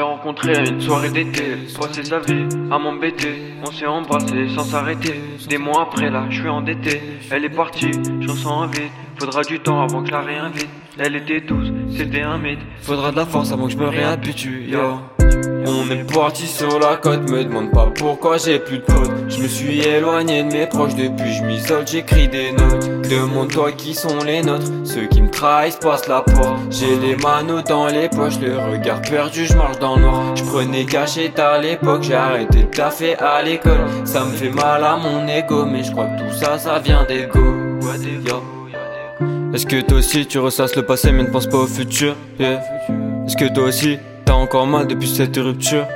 rencontré à une soirée d'été. Passé sa vie à m'embêter. On s'est embrassé sans s'arrêter. Des mois après là, je suis endetté. Elle est partie, j'en sens un vide. Faudra du temps avant que je la réinvite. Elle était douce, c'était un mythe. Faudra de la force avant que je me réhabitue, yo. On est parti sur la côte, me demande pas pourquoi j'ai plus de potes. Je me suis éloigné de mes proches depuis je m'isole, j'écris des notes. Demande-toi qui sont les nôtres, ceux qui me trahissent passent la porte. J'ai les manos dans les poches, le regard perdu, je marche dans le noir. Je prenais cachette à l'époque, j'ai arrêté de taffer à l'école. Ça me fait mal à mon ego, mais je crois que tout ça, ça vient d'ego. Est-ce que toi aussi tu ressasses le passé mais ne penses pas au futur? Est-ce que toi aussi t'as encore mal depuis cette rupture.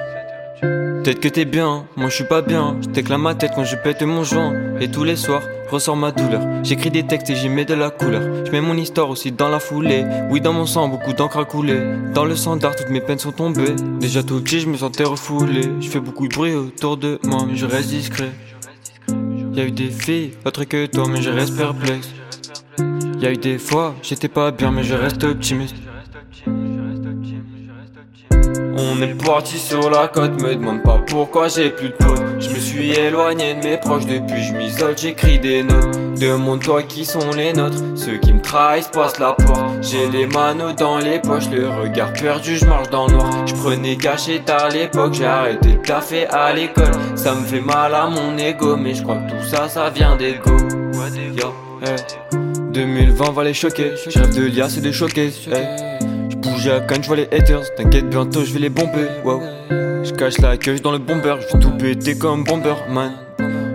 Peut-être que t'es bien, moi je suis pas bien. Je t'éclame ma tête quand je pète mon joint. Et tous les soirs, ressort ma douleur. J'écris des textes et j'y mets de la couleur. Je mets mon histoire aussi dans la foulée. Oui dans mon sang, beaucoup d'encre a coulé. Dans le sang d'art, toutes mes peines sont tombées. Déjà tout petit, je me sentais refoulé. Je fais beaucoup de bruit autour de moi mais je reste discret. Y'a eu des filles, autres que toi mais je reste perplexe. Y'a eu des fois, j'étais pas bien, mais je reste optimiste. On est parti sur la côte, me demande pas pourquoi j'ai plus de potes. Je me suis éloigné de mes proches depuis je m'isole, j'écris des notes. Demande-toi qui sont les nôtres, ceux qui me trahissent passent la porte. J'ai les manos dans les poches, le regard perdu, je marche dans le noir. Je prenais cachette à l'époque, j'ai arrêté de taffer à l'école. Ça me fait mal à mon ego, mais je crois que tout ça, ça vient d'ego. Yo, hey. 2020 va les choquer. Je de lias et de choquer. Hey. Cannes, je vois les haters. T'inquiète, bientôt je vais les bomber. Wow. Je cache la queue dans le bomber. Je tout péter comme bomber, man.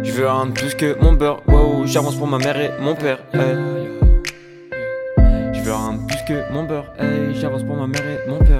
Je veux de plus que mon beurre. Wow, j'avance pour ma mère et mon père. Hey. Je veux de plus que mon beurre. Hey, j'avance pour ma mère et mon père.